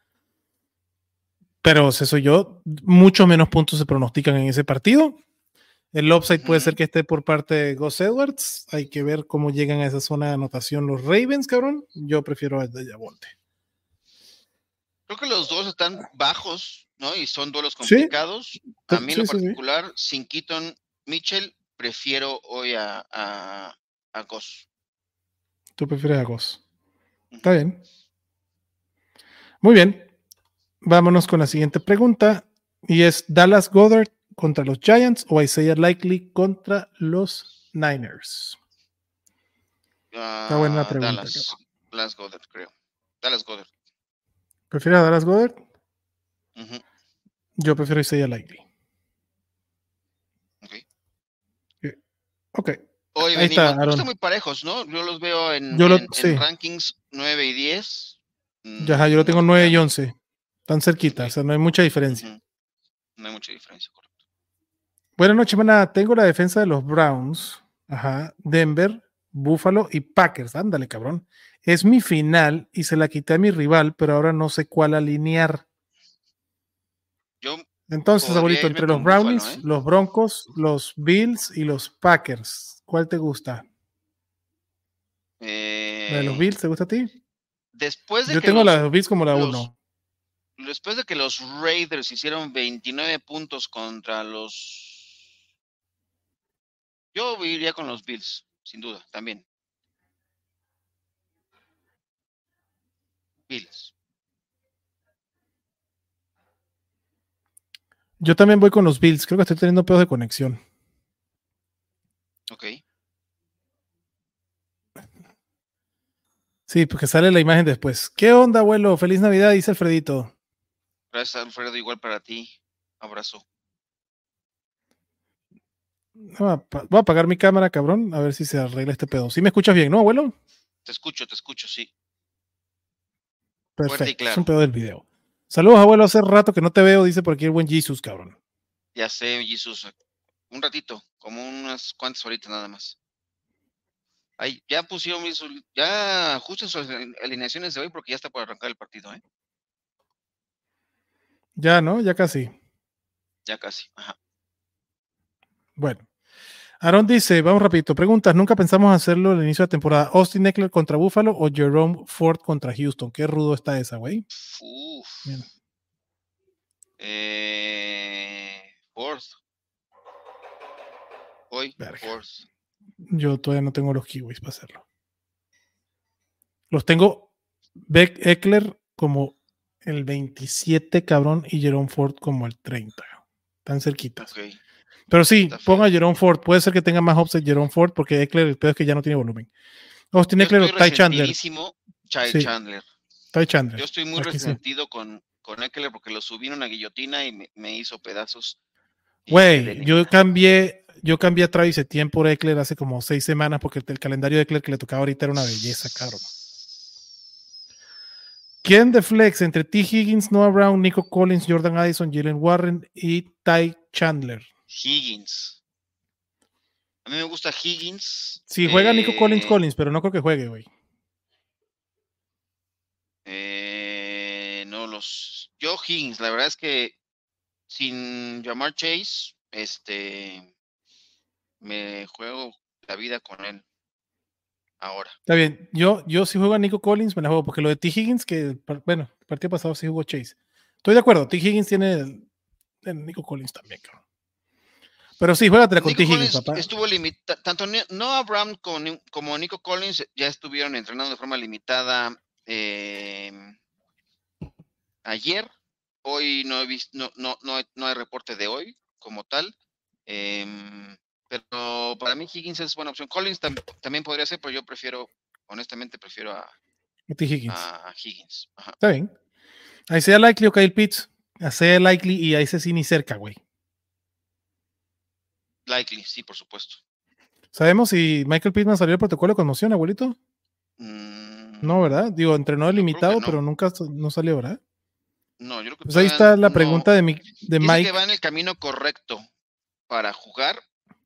Pero si soy yo, mucho menos puntos se pronostican en ese partido. El upside puede ser que esté por parte de Gus Edwards. Hay que ver cómo llegan a esa zona de anotación los Ravens, cabrón. Yo prefiero a Yavonte.
Creo que los dos están bajos, ¿no? Y son duelos
Sí.
complicados. A
Sí,
mí en lo
sí.
particular, sin Keaton Mitchell, prefiero hoy a, a, a Goss.
Tú prefieres a Gus. Está bien. Muy bien. Vámonos con la siguiente pregunta. Y es Dallas Goddard contra los Giants o Isaiah Likely contra los Niners.
Está
buena la pregunta,
Ah, Dallas, Dallas Goddard, creo. Dallas Goddard.
¿Prefieres a Dallas Goddard? Yo prefiero Isaiah Likely.
ok.
Ok.
Hoy
Ahí
venimos,
está,
están muy parejos, ¿no? Yo los veo en,
Yo lo-
en- en
sí.
rankings 9 y 10.
Ya, ajá, yo lo tengo
Mm,
9 y
ya,
11. Tan cerquita, o sea, no hay mucha diferencia.
No hay mucha diferencia, correcto.
Buenas noches, manada. Tengo la defensa de los Browns, ajá, Denver, Buffalo y Packers. Ándale, cabrón. Es mi final y se la quité a mi rival, pero ahora no sé cuál alinear. Entonces, abuelito, entre los
Buffalo,
Brownies,
¿eh?
los Broncos, los Bills y los Packers, ¿cuál te gusta? ¿La de los
eh,
Bills te gusta a ti?
después de
Yo
que
tengo
los-
la de los Bills como la
los-
1.
después de que los Raiders hicieron 29 puntos contra los... Yo iría con los Bills, sin duda, también. Bills.
Yo también voy con los Bills. Creo que estoy teniendo pedos de conexión.
Ok.
Sí, porque sale la imagen después. ¿Qué onda, abuelo? Feliz Navidad, dice Alfredito.
Gracias, Alfredo. Igual para ti. Abrazo.
Voy a apagar mi cámara, cabrón, a ver si se arregla este pedo. ¿Sí me escuchas bien, no, abuelo?
Te escucho, te escucho, sí.
Perfecto. Es un pedo del video. Saludos, abuelo. Hace rato que no te veo, dice por aquí el buen Jesus, cabrón.
Ya sé, Jesús. Un ratito, como unas cuantas horitas nada más. Ahí, ya pusieron mis, ya ajusten sus aline- alineaciones de hoy porque ya está por arrancar el partido, ¿eh?
Ya, ¿no? Ya casi.
Ya casi. Ajá.
Bueno. Aaron dice, vamos rapidito, preguntas, ¿nunca pensamos hacerlo al inicio de la temporada? ¿Austin Eckler contra Buffalo o Jerome Ford contra Houston? Qué rudo está esa, güey.
Uf.
Bien.
Eh, fourth. Hoy,
Verga.
fourth.
Yo todavía no tengo los kiwis para hacerlo. Los tengo Beck Eckler como el 27, cabrón, y Jerome Ford como el 30. Tan cerquitas. Pero sí, ponga a Jerome Ford. Puede ser que tenga más offset Jerome Ford porque Eckler, el peor es que ya no tiene volumen. Austin Eckler o
estoy
Ty Chandler.
Ty
Sí.
Chandler.
Ty Chandler.
Yo estoy muy
Aquí sí.
resentido con, con Eckler porque lo subí en una guillotina y me, me hizo pedazos.
Güey, yo cambié, yo cambié a Travis Etienne por Eckler hace como seis semanas porque el, el calendario de Eckler que le tocaba ahorita era una belleza, cabrón. ¿Quién de flex entre T. Higgins, Noah Brown, Nico Collins, Jordan Addison, Jalen Warren y Ty Chandler?
Higgins. A mí me gusta Higgins.
Si juega Nico Collins,
Eh,
Collins, pero no creo que juegue, güey.
eh, no los. Yo Higgins, la verdad es que sin llamar Chase, este me juego la vida con él. Ahora.
Está bien. Yo, yo si juego a Nico Collins, me la juego, porque lo de T. Higgins, que bueno, el partido pasado sí jugó Chase. Estoy de acuerdo, T. Higgins tiene el, el Nico Collins también, cabrón. Pero sí, juégatela con
Nico
T. Higgins,
Collins
papá.
estuvo limitado. Tanto Noah Brown como, Ni- como Nico Collins ya estuvieron entrenando de forma limitada eh, ayer. Hoy no he visto, no, no, no, hay- no hay reporte de hoy como tal. em, pero para mí Higgins es buena opción. Collins tam- también podría ser, pero yo prefiero, honestamente, prefiero a.
Higgins.
a Higgins. Ajá.
Está bien. Ahí sea Likely o Kyle Pitts. Ahí sea Likely y ahí se sí ni cerca, güey.
Likely, sí, por supuesto.
¿Sabemos si Michael Pittman salió del protocolo de conmoción, abuelito?
Mm,
No, ¿verdad? Digo, entrenó
creo que
limitado,
no.
pero nunca no salió, ¿verdad?
No, yo creo que
Pues ahí está la
no.
pregunta de, mi, de
Dice
Mike.
que va en el camino correcto para jugar,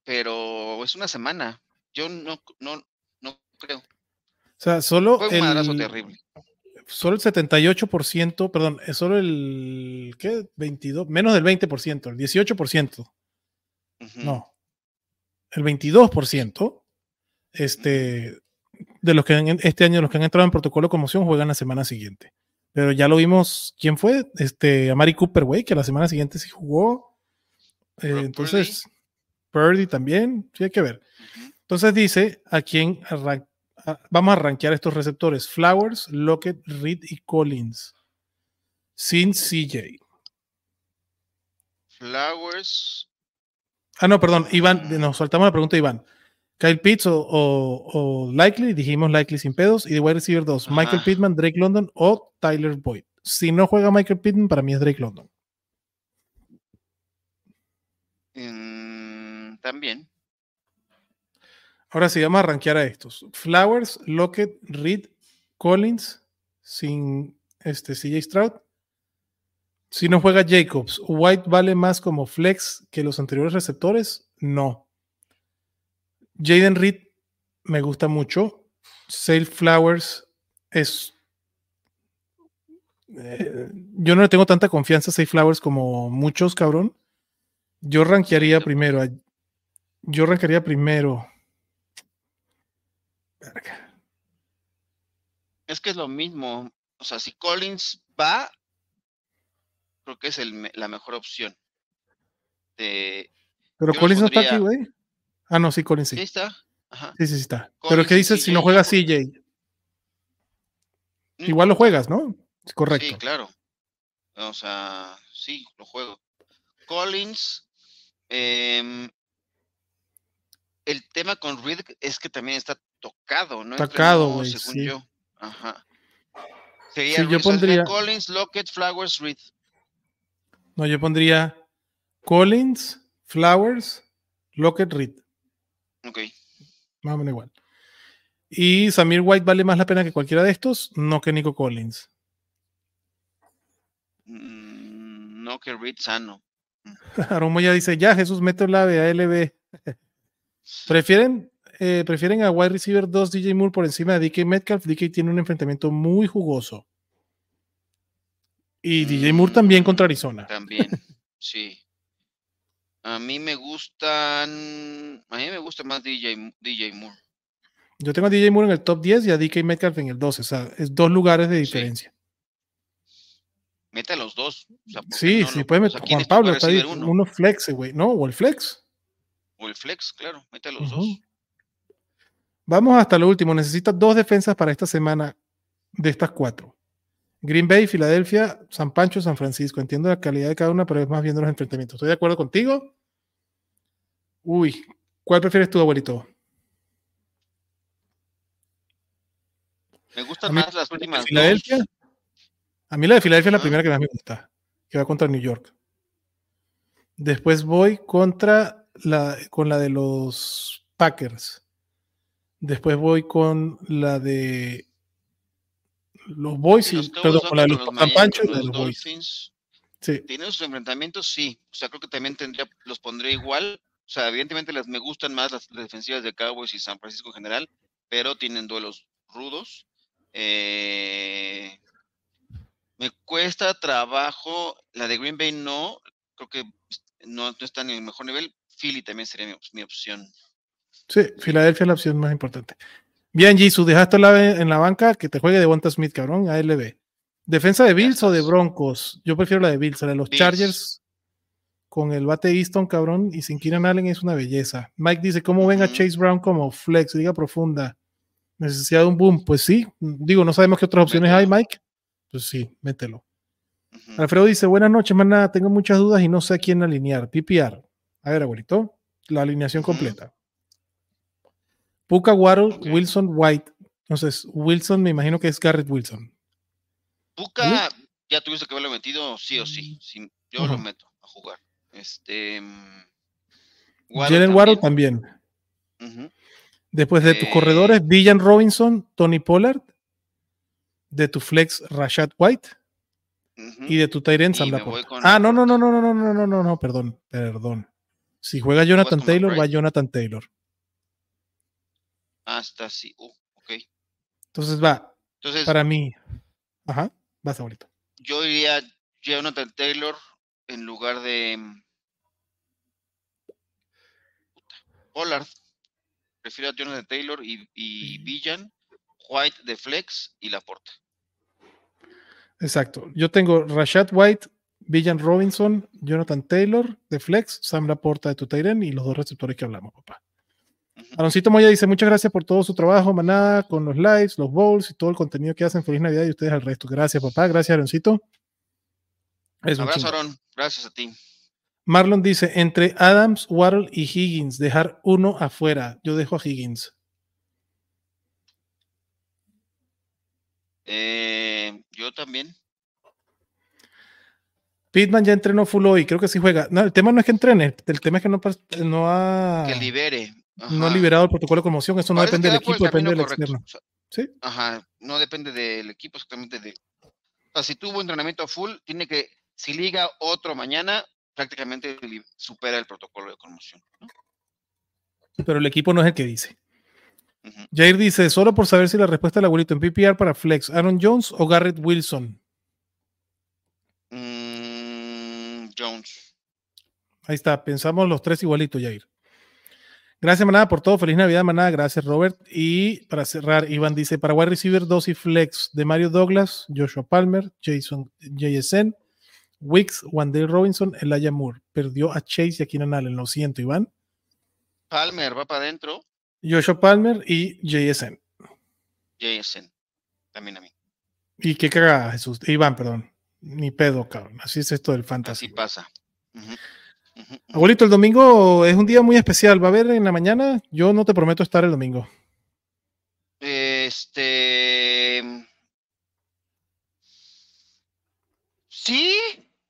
pero es una semana. Yo no, no, no creo.
O sea, solo
Fue un madrazo
el,
terrible.
solo el 78%, perdón, es solo el, ¿qué? 22, menos del 20%, el 18%,
Ujú.
no, el 22%, este, de los que han- este año, los que han entrado en protocolo de conmoción juegan la semana siguiente. Pero ya lo vimos, ¿quién fue? Este, Amari Cooper, güey, que la semana siguiente sí jugó. Eh, entonces, Purdy también, sí hay que ver. Entonces dice a quién a- vamos a rankear estos receptores: Flowers, Lockett, Reed y Collins. Sin CJ.
Flowers.
Ah, no, perdón, Iván, nos saltamos la pregunta de Iván. Kyle Pitts o, o- o Likely, dijimos Likely sin pedos. Y de wide receiver 2,
Ajá.
Michael Pittman, Drake London o Tyler Boyd. Si no juega Michael Pittman, para mí es Drake London.
mm, también.
Ahora sí, vamos a rankear a estos: Flowers, Lockett, Reed, Collins, sin este CJ Stroud. Si no juega Jacobs, White vale más como flex que los anteriores receptores. No. Jaden Reed me gusta mucho. Sale Flowers es. eh, yo no le tengo tanta confianza a Sale Flowers como muchos, cabrón. Yo rankearía primero. a- yo rankearía primero. Verga.
Es que es lo mismo. O sea, si Collins va, creo que es el la mejor opción. De,
Pero Collins no está aquí, güey. Ah, no, sí, Collins sí.
sí está. Ajá.
Sí, sí, sí está. Pero ¿qué dices si no juega CJ?
No
Igual lo juegas, ¿no? Es correcto.
Sí, claro. O sea, sí, lo juego. Collins, em, el tema con Reed es que también está tocado, ¿no?
Tocado, güey,
según
sí.
yo. Ajá. Sería
Sí, yo pondría-
Collins, Lockett, Flowers, Reed.
No, yo pondría Collins, Flowers, Lockett, Reed.
Ok.
Más o menos igual. Y Samir White vale más la pena que cualquiera de estos, no que Nico Collins.
Mm, no que Reed sano.
Aromo ya dice, ya Jesús, meto la ALB. ¿Prefieren, eh, prefieren a wide receiver 2 DJ Moore por encima de DK Metcalf. DK tiene un enfrentamiento muy jugoso. Y DJ Moore también contra Arizona.
También, sí. A mí me gustan. A mí me gusta más DJ, DJ Moore.
Yo tengo a DJ Moore en el top 10 y a DK Metcalf en el 12. O sea, es dos lugares de
Sí.
diferencia.
Mete a los dos. o sea, ¿por qué
Sí,
no
sí,
lo-
puede
o
meter.
sea, ¿quién
Juan Pablo está ahí,
uno?
uno flex, güey. No, o el flex.
O el flex, claro, mete a los dos.
Vamos hasta lo último. Necesita dos defensas para esta semana de estas cuatro. Green Bay, Filadelfia, San Pancho, San Francisco. Entiendo la calidad de cada una, pero es más viendo los enfrentamientos. ¿Estoy de acuerdo contigo? Uy, ¿cuál prefieres tú, abuelito?
Me gustan
mí-
más las últimas
Filadelfia. A mí la de Filadelfia es la
Ajá.
primera que más me gusta, que va contra New York. Después voy contra la, con la de los Packers. Después voy con la de los Boys y,
los Cowboys
perdón,
van
con la de los
contra
San
Miami,
Pancho y
con
la de
los
los Boys. Sí,
Tiene sus enfrentamientos, sí. O sea, creo que también tendría, los pondré igual. O sea, evidentemente las me gustan más las, las defensivas de Cowboys y San Francisco en general, pero tienen duelos rudos. Eh, me cuesta trabajo. La de Green Bay no. Creo que no, no está en el mejor nivel. Philly también sería mi, mi opción.
sí, Filadelfia es la opción más importante. Bien, Jisoo, dejaste en la banca que te juegue de Wanta Smith, cabrón, ALB. ¿Defensa de Bills o de. Broncos? Yo prefiero la de Bills, la de los
Bills.
Chargers con el bate Easton, cabrón, y sin Keenan Allen es una belleza. Mike dice, ¿cómo ven a. Chase Brown como flex? Liga profunda. Necesidad de un boom. Pues sí, digo, no sabemos qué otras opciones hay. Mike. Pues sí, mételo. Alfredo dice, buenas noches, maná, tengo muchas dudas y no sé a quién alinear. PPR. A ver, abuelito, la alineación completa. Puka Waddle. Wilson White. Entonces, Wilson me imagino que es Garrett Wilson.
Puka, ya tuviste que haberlo metido sí o sí. sí, yo lo meto a jugar. Este. mm, Waddle
Jalen Waddle
también.
Después de tus
Eh.
corredores, Villan Robinson, Tony Pollard. De tu flex, Rashad White. Y de tu Tyrant, Sam Ah, no, no, no, no, no, no, no, no, no, no, perdón, perdón. Si juega Jonathan Taylor, va? Jonathan Taylor.
Ah, está así. Uh, ok.
Entonces va,
Entonces,
para mí. Ajá, vas ahorita.
yo iría Jonathan Taylor en lugar de mm, Pollard. Prefiero a Jonathan Taylor y, y Villan, White de Flex y Laporta.
Exacto. Yo tengo Rashad White, Villan Robinson, Jonathan Taylor de Flex, Sam Laporta de tu Tyrant y los dos receptores que hablamos, papá. Aaroncito Moya dice: Muchas gracias por todo su trabajo, manada, con los lives, los bowls y todo el contenido que hacen. Feliz Navidad y ustedes al resto. Gracias, papá. Gracias, Aaroncito. Es un
Abrazo. Aaron. Gracias a ti.
Marlon dice: Entre Adams, Waddle y Higgins, dejar uno afuera. Yo dejo a Higgins.
Eh, yo también.
Pittman ya entrenó full hoy, creo que sí juega. No, el tema no es que entrene, el tema es que no, no ha,
Que libere.
No ha liberado el protocolo de conmoción. Eso no
Parece
depende del equipo, depende del
correcto.
externo.
O sea,
¿Sí?
Ajá, no depende del equipo, exactamente de. O sea, si tuvo entrenamiento full, tiene que, si liga otro mañana, prácticamente supera el protocolo de conmoción. ¿no?
Pero el equipo no es el que dice. Jair dice, solo por saber si la respuesta del abuelito en PPR para Flex, Aaron Jones o Garrett Wilson.
Mm, Jones.
Ahí está, pensamos los tres igualitos, Jair. Gracias, Manada, por todo. Feliz Navidad, Manada. Gracias, Robert. Y para cerrar, Iván dice, para wide receiver 2 y flex de Mario Douglas, Joshua Palmer, Jason JSN, Wicks, Wandale Robinson, Elijah Moore. Perdió a Chase y a Keenan Allen. Lo siento, Iván.
Palmer va para adentro,
Joshua Palmer y JSN.
Jason. También a mí.
Y qué cagada, Jesús. Iván, perdón. Ni pedo, cabrón. Así es esto del fantasy.
Así pasa.
Abuelito, el domingo es un día muy especial. ¿Va a haber en la mañana? Yo no te prometo estar el domingo.
Este. Sí,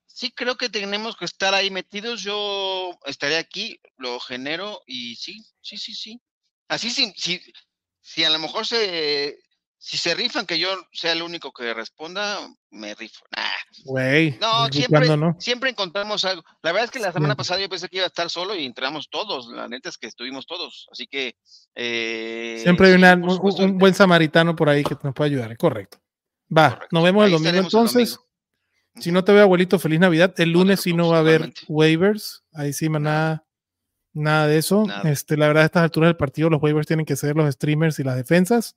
sí creo que tenemos que estar ahí metidos. Yo estaré aquí, lo genero y sí, sí, sí, sí. Así sí, sí, si a lo mejor se, si se rifan que yo sea el único que responda, me rifo. Nah.
Güey.
No,
¿desde
siempre,
no?
siempre encontramos algo. La verdad es que la semana
Siempre.
pasada yo pensé que iba a estar solo y entramos todos. La neta es que estuvimos todos. Así que. eh,
Siempre hay
sí,
una- un,
supuesto,
un buen samaritano por ahí que nos puede ayudar. Correcto. Va,
Correcto.
nos vemos el domingo
estaremos el
entonces.
domingo.
Si no te veo, abuelito, feliz Navidad. El
No
lunes sí no va a haber waivers. Ahí sí, nada, nada de eso.
Nada.
Este, la verdad, a estas alturas del partido, los waivers tienen que ser los streamers y las defensas.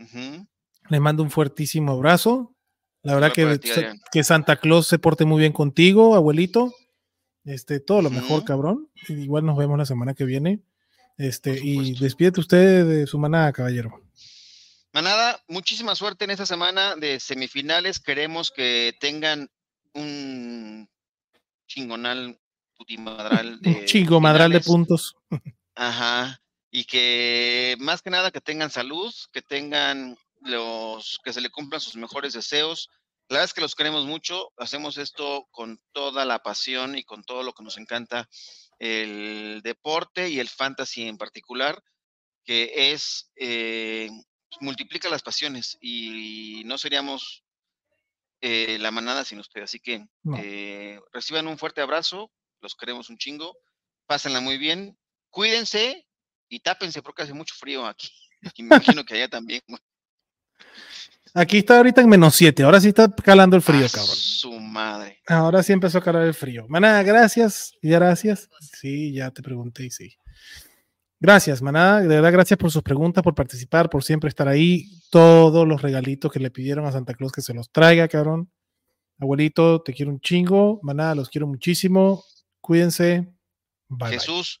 Ujú.
Les mando un fuertísimo abrazo. La verdad que,
ti,
que Santa Claus se porte muy bien contigo, abuelito. Este, todo lo mejor, cabrón. Igual nos vemos la semana que viene. Este, y despídete usted de su manada, caballero.
Manada, muchísima suerte en esta semana de semifinales. Queremos que tengan un chingonal putimadral de
Chingo madral de puntos.
Ajá. Y que más que nada que tengan salud, que tengan los, que se le cumplan sus mejores deseos. La verdad es que los queremos mucho. Hacemos esto con toda la pasión y con todo lo que nos encanta el deporte y el fantasy en particular, que es eh, multiplica las pasiones y no seríamos eh, la manada sin usted. Así que
No.
eh, reciban un fuerte abrazo, los queremos un chingo, pásenla muy bien, cuídense y tápense porque hace mucho frío aquí. Imagino que allá también.
Aquí está ahorita en menos 7. Ahora sí está calando el frío,
A
cabrón.
Su madre.
Ahora sí empezó a calar el frío. Manada, gracias. y Gracias. Sí, ya te pregunté y sí. Gracias, Manada. De verdad, gracias por sus preguntas, por participar, por siempre estar ahí. Todos los regalitos que le pidieron a Santa Claus que se los traiga, cabrón. Abuelito, te quiero un chingo. Manada, los quiero muchísimo. Cuídense. Bye.
Jesús.